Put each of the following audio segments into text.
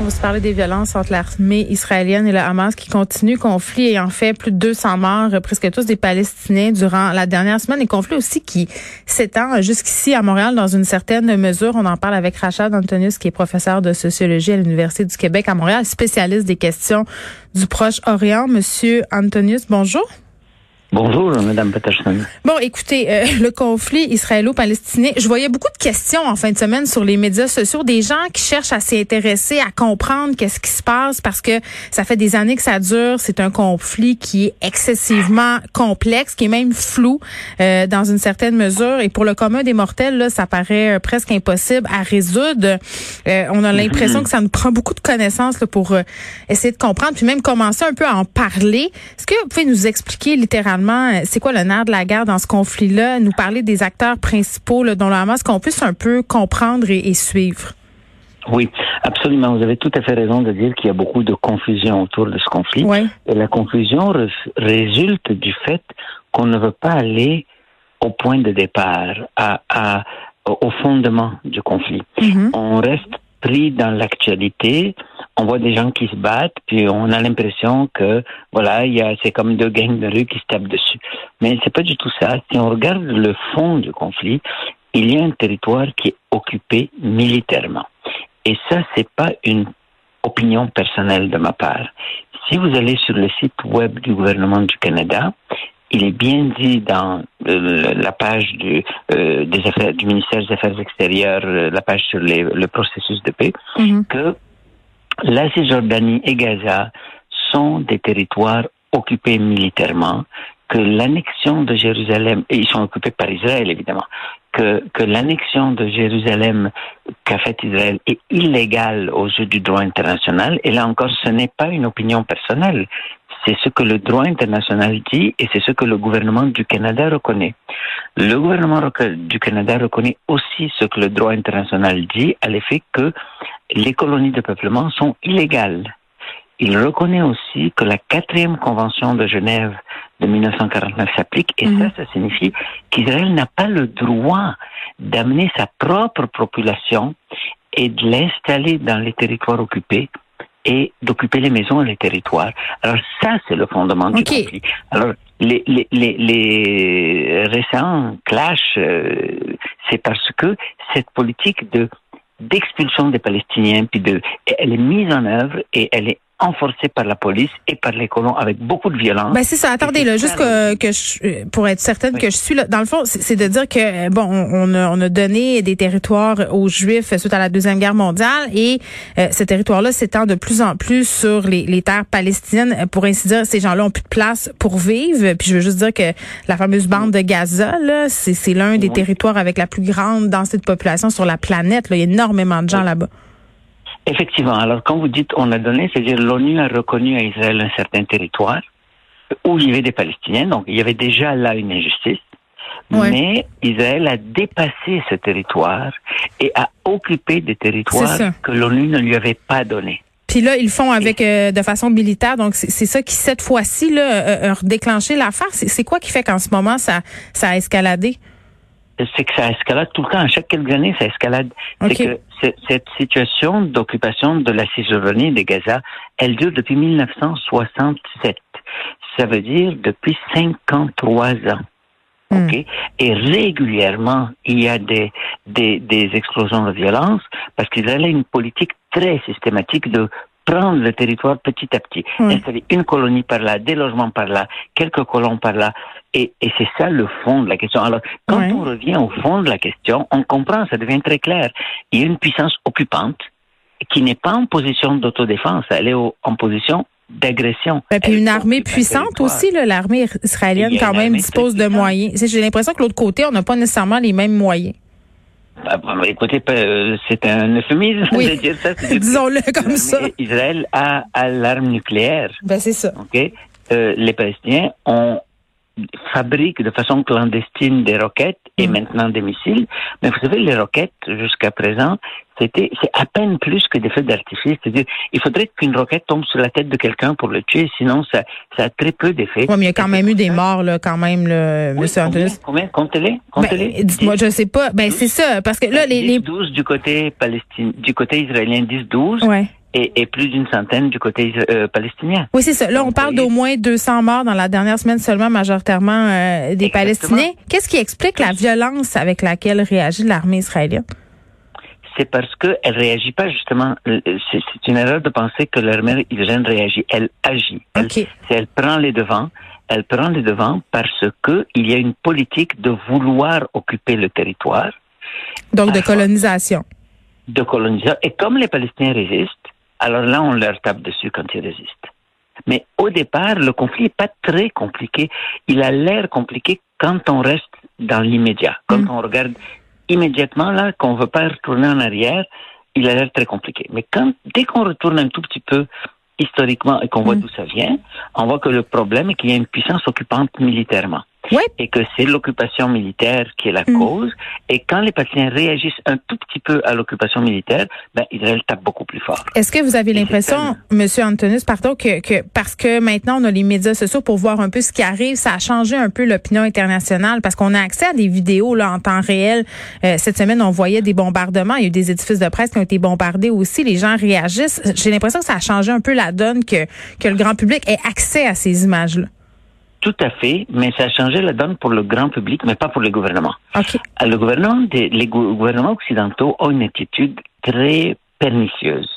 On va se parler des violences entre l'armée israélienne et le Hamas qui continue. Conflit ayant fait plus de 200 morts, euh, presque tous des Palestiniens durant la dernière semaine. Et conflit aussi qui s'étend jusqu'ici à Montréal dans une certaine mesure. On en parle avec Rachad Antonius, qui est professeur de sociologie à l'Université du Québec à Montréal, spécialiste des questions du Proche-Orient. Monsieur Antonius, bonjour. Bonjour, Madame Peterson. Bon, écoutez, euh, le conflit israélo-palestinien, je voyais beaucoup de questions en fin de semaine sur les médias sociaux, des gens qui cherchent à s'y intéresser, à comprendre qu'est-ce qui se passe parce que ça fait des années que ça dure. C'est un conflit qui est excessivement complexe, qui est même flou euh, dans une certaine mesure. Et pour le commun des mortels, là, ça paraît euh, presque impossible à résoudre. on a l'impression Mhm. que ça nous prend beaucoup de connaissances là, pour essayer de comprendre, puis même commencer un peu à en parler. Est-ce que vous pouvez nous expliquer littéralement euh, c'est quoi le nerf de la guerre dans ce conflit-là, nous parler des acteurs principaux là, dont le Hamas, qu'on puisse un peu comprendre et, et suivre? Oui, absolument. Vous avez tout à fait raison de dire qu'il y a beaucoup de confusion autour de ce conflit. Oui. Et la confusion résulte du fait qu'on ne veut pas aller au point de départ, à, à- au fondement du conflit. Mhm. On reste pris dans l'actualité, on voit des gens qui se battent, puis on a l'impression que voilà, il y a c'est comme deux gangs de rue qui se tapent dessus. Mais c'est pas du tout ça. Si on regarde le fond du conflit, il y a un territoire qui est occupé militairement. Et ça, c'est pas une opinion personnelle de ma part. Si vous allez sur le site web du gouvernement du Canada, il est bien dit dans euh, la page du, euh, des affaires, du ministère des Affaires extérieures, euh, la page sur les- le processus de paix, Mhm. que la Cisjordanie et Gaza sont des territoires occupés militairement, que l'annexion de Jérusalem, et ils sont occupés par Israël évidemment, que, que l'annexion de Jérusalem qu'a fait Israël est illégale aux yeux du droit international, et là encore, ce n'est pas une opinion personnelle, c'est ce que le droit international dit et c'est ce que le gouvernement du Canada reconnaît. Le gouvernement du Canada reconnaît aussi ce que le droit international dit à l'effet que les colonies de peuplement sont illégales. Il reconnaît aussi que la quatrième convention de Genève de 1949 s'applique et Mhm. ça, ça signifie qu'Israël n'a pas le droit d'amener sa propre population et de l'installer dans les territoires occupés et d'occuper les maisons et les territoires. Alors ça, c'est le fondement du conflit. Alors les, les, les, les récents clashs, euh, c'est parce que cette politique de d'expulsion des Palestiniens, puis de, elle est mise en œuvre et elle est enforcée par la police et par les colons avec beaucoup de violence. Ben c'est ça. Attendez là, juste que, que je, pour être certaine Oui. que je suis là. Dans le fond, c'est de dire que euh, bon, on a, on a donné des territoires aux Juifs suite à la deuxième guerre mondiale et euh, ce territoire-là s'étend de plus en plus sur les, les terres palestiniennes. Euh, Pour ainsi dire, ces gens-là ont plus de place pour vivre. Puis je veux juste dire que la fameuse bande de Gaza, là, c'est c'est l'un des Oui. territoires avec la plus grande densité de population sur la planète. Là. Il y a énormément de gens Oui. là-bas. Effectivement. Alors, quand vous dites on a donné, c'est-à-dire l'ONU a reconnu à Israël un certain territoire où il y avait des Palestiniens, donc il y avait déjà là une injustice. Ouais. Mais Israël a dépassé ce territoire et a occupé des territoires que l'ONU ne lui avait pas donnés. Puis là, ils le font avec euh, de façon militaire. Donc, c'est ça qui, cette fois-ci, là, euh, a redéclenché l'affaire. C'est c'est quoi qui fait qu'en ce moment, ça, ça a escaladé? C'est que ça escalade tout le temps. À chaque quelques années, ça escalade. C'est que cette situation d'occupation de la Cisjordanie et de Gaza, elle dure depuis 1967. Ça veut dire depuis 53 ans. Hmm. Et régulièrement, il y a des, des, des explosions de violence parce qu'Israël a une politique très systématique de prendre le territoire petit à petit, Oui. installer une colonie par là, des logements par là, quelques colons par là, et, et c'est ça le fond de la question. Alors, quand on revient au fond de la question, on comprend, ça devient très clair. Il y a une puissance occupante qui n'est pas en position d'autodéfense, elle est au- en position d'agression. Et Ben, puis une armée puissante aussi, l'armée israélienne quand même dispose de moyens. J'ai l'impression que l'autre côté, on n'a pas nécessairement les mêmes moyens. Ah, bon, écoutez, euh, c'est un euphémisme Oui. de dire ça. Disons-le comme ça. Israël a, a l'arme nucléaire. Ben c'est ça. Ok, Euh, les Palestiniens ont fabriquent de façon clandestine des roquettes et Mm. maintenant des missiles. Mais vous savez, les roquettes, jusqu'à présent, c'était, c'est à peine plus que des feux d'artifice. C'est-à-dire, il faudrait qu'une roquette tombe sur la tête de quelqu'un pour le tuer, sinon ça, ça a très peu d'effet. Ouais, mais il y a quand même eu des morts, là, quand même, là, Oui, Monsieur combien, Antonis. combien? Comptez-les, Ben, comptez-les. dites-moi, je sais pas. Ben, c'est ça, parce que là, les, 10, les, 12 du côté palestinien, du côté israélien, 10, 12, ouais. Et, et plus d'une centaine du côté euh, palestinien. Oui, c'est ça. Là, on parle d'au moins 200 morts dans la dernière semaine seulement, majoritairement euh, des Exactement. Palestiniens. Qu'est-ce qui explique la violence avec laquelle réagit l'armée israélienne? c'est parce qu'elle réagit pas justement. euh, C'est c'est une erreur de penser que l'armée israélienne réagit. Elle agit. Elle, OK. c'est- elle prend les devants. Elle prend les devants parce que il y a une politique de vouloir occuper le territoire, Donc, de colonisation. de colonisation. Et comme les Palestiniens résistent, alors là, on leur tape dessus quand ils résistent. Mais au départ, le conflit n'est pas très compliqué. Il a l'air compliqué quand on reste dans l'immédiat. Quand Mm. on regarde immédiatement, là, qu'on ne veut pas retourner en arrière, il a l'air très compliqué. Mais quand, dès qu'on retourne un tout petit peu historiquement et qu'on voit Mm. d'où ça vient, on voit que le problème est qu'il y a une puissance occupante militairement. Ouais. Et que c'est l'occupation militaire qui est la Mm. cause. Et quand les Palestiniens réagissent un tout petit peu à l'occupation militaire, ben, Israël tape beaucoup plus fort. Est-ce que vous avez l'impression, Monsieur Antonis, pardon, que, que parce que maintenant on a les médias sociaux pour voir un peu ce qui arrive, ça a changé un peu l'opinion internationale? Parce qu'on a accès à des vidéos là en temps réel. Euh, cette semaine, on voyait des bombardements. Il y a eu des édifices de presse qui ont été bombardés aussi. Les gens réagissent. J'ai l'impression que ça a changé un peu la donne que que le grand public ait accès à ces images-là. Tout à fait, mais ça a changé la donne pour le grand public, mais pas pour les gouvernements. Ok. Euh, Le gouvernement des, les gou- gouvernements occidentaux ont une attitude très pernicieuse,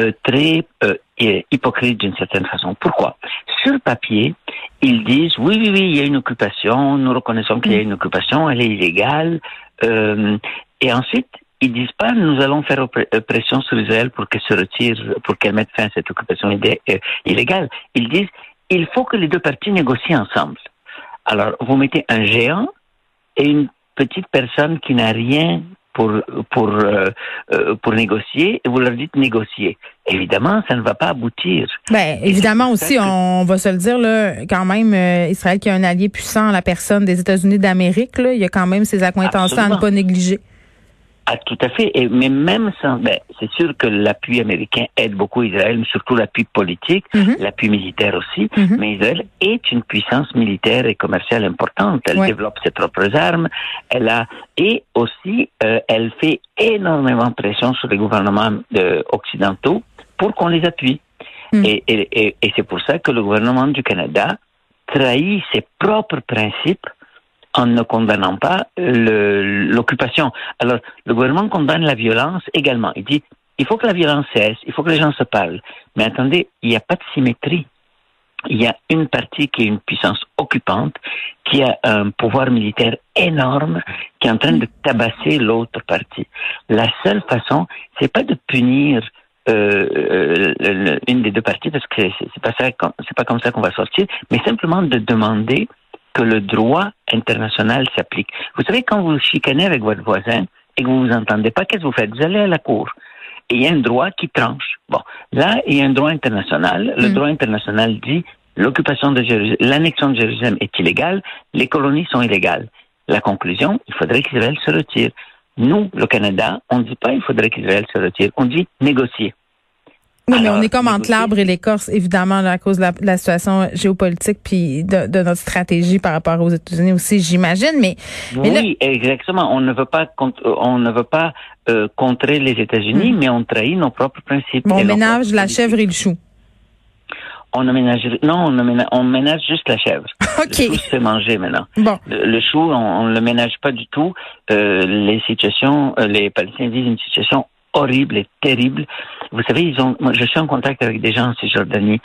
euh, très euh, hy- hypocrite d'une certaine façon. Pourquoi? Sur le papier, ils disent oui, oui, oui, il y a une occupation, nous reconnaissons qu'il y a une occupation, elle est illégale, euh, et ensuite ils disent pas nous allons faire pression sur Israël pour qu'elle se retire, pour qu'elle mette fin à cette occupation illégale. Ils disent il faut que les deux parties négocient ensemble. Alors, vous mettez un géant et une petite personne qui n'a rien pour pour euh, euh, pour négocier et vous leur dites négocier. Évidemment, ça ne va pas aboutir. Ben, évidemment aussi, que- on va se le dire, là, quand même, euh, Israël qui a un allié puissant, la personne des États-Unis d'Amérique, là, il y a quand même ses accointances à ne pas négliger. Ah, tout à fait. Et, mais même sans, ben, c'est sûr que l'appui américain aide beaucoup Israël, mais surtout l'appui politique, Mhm. l'appui militaire aussi. Mhm. Mais Israël est une puissance militaire et commerciale importante. Elle Ouais. développe ses propres armes. Elle a et aussi euh, elle fait énormément pression sur les gouvernements euh, occidentaux pour qu'on les appuie. Mm. Et, et, et, et c'est pour ça que le gouvernement du Canada trahit ses propres principes en ne condamnant pas l'occupation. Alors, le gouvernement condamne la violence également. Il dit, il faut que la violence cesse, il faut que les gens se parlent. Mais attendez, il n'y a pas de symétrie. Il y a une partie qui est une puissance occupante, qui a un pouvoir militaire énorme, qui est en train de tabasser l'autre partie. La seule façon, c'est pas de punir euh, euh, une des deux parties parce que c'est pas ça, c'est pas comme ça qu'on va sortir, mais simplement de demander que le droit international s'applique. Vous savez, quand vous chicanez avec votre voisin et que vous vous entendez pas, qu'est-ce que vous faites? Vous allez à la cour. Et il y a un droit qui tranche. Bon, là, il y a un droit international. Le Mm. droit international dit l'occupation de Jérusalem, l'annexion de Jérusalem est illégale, les colonies sont illégales. La conclusion, il faudrait qu'Israël se retire. Nous, le Canada, on ne dit pas il faudrait qu'Israël se retire, on dit négocier. Oui, mais on est comme entre l'arbre et l'écorce, évidemment, à cause de la, de la situation géopolitique puis de, de notre stratégie par rapport aux États-Unis aussi, j'imagine. Mais, mais là- oui, exactement. On ne veut pas, cont- on ne veut pas euh, contrer les États-Unis, mais on trahit nos propres principes. bon, on ménage la chèvre et le chou. On ménage, non, on, ménage, on ménage juste la chèvre. OK. Le chou se fait manger maintenant. Bon. Le, le chou, on, ne le ménage pas du tout. Euh, les situations, euh, les Palestiniens vivent une situation horrible et terrible. Vous savez, ils ont, moi, je suis en contact avec des gens en Cisjordanie.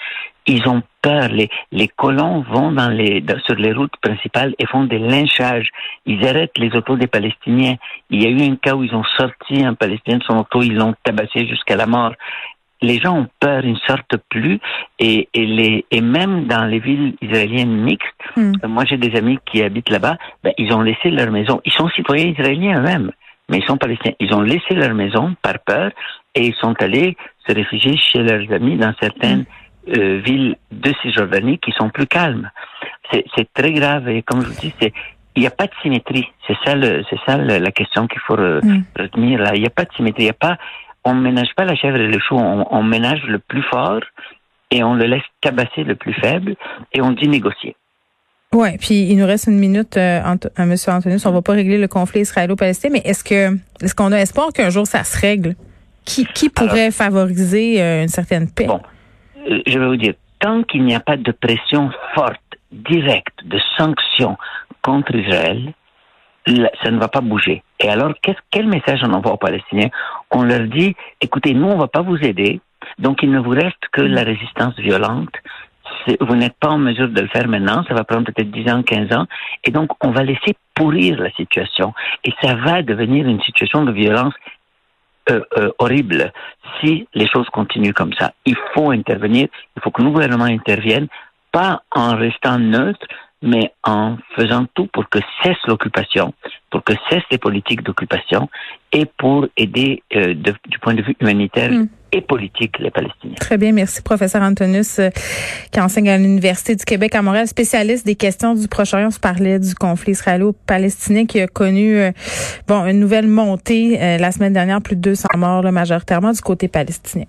Ils ont peur. Les, les colons vont dans les, dans- sur les routes principales et font des lynchages. Ils arrêtent les autos des Palestiniens. Il y a eu un cas où ils ont sorti un Palestinien de son auto, ils l'ont tabassé jusqu'à la mort. Les gens ont peur, ils ne sortent plus, et, et, les, et même dans les villes israéliennes mixtes, Hmm. moi j'ai des amis qui habitent là-bas, ben, ils ont laissé leur maison. Ils sont citoyens israéliens eux-mêmes, mais ils sont palestiniens. Ils ont laissé leur maison par peur et ils sont allés se réfugier chez leurs amis dans certaines euh, villes de Cisjordanie qui sont plus calmes. c'est très grave et comme je vous dis, c'est il n'y a pas de symétrie. C'est ça, le, c'est ça le, la question qu'il faut re, Mm. retenir là. Il n'y a pas de symétrie. Il y a pas, on ménage pas la chèvre et le chou. On, on ménage le plus fort et on le laisse tabasser le plus faible et on dit négocier. Ouais, puis il nous reste une minute, euh, Ant- à Monsieur Antonius. On va pas régler le conflit israélo-palestinien, mais est-ce que est-ce qu'on a espoir qu'un jour ça se règle? Qui qui pourrait favoriser euh, une certaine paix? Bon, euh, je vais vous dire, tant qu'il n'y a pas de pression forte, directe, de sanctions contre Israël, ça ne va pas bouger. Et alors, qu'est-ce, quel message on envoie aux Palestiniens? On leur dit, écoutez, nous, on va pas vous aider, donc il ne vous reste que la résistance violente. Vous n'êtes pas en mesure de le faire maintenant, ça va prendre peut-être 10 ans, 15 ans, et donc on va laisser pourrir la situation. Et ça va devenir une situation de violence euh, euh, horrible si les choses continuent comme ça. Il faut intervenir, il faut que le gouvernement intervienne, pas en restant neutre, mais en faisant tout pour que cesse l'occupation, pour que cessent les politiques d'occupation et pour aider euh, du point de vue humanitaire Mm. Et politique les Palestiniens. Très bien, merci professeur Antonius euh, qui enseigne à l'Université du Québec à Montréal, spécialiste des questions du Proche-Orient. On se parlait du conflit israélo-palestinien qui a connu euh, bon une nouvelle montée euh, la semaine dernière, plus de 200 morts là, majoritairement du côté palestinien.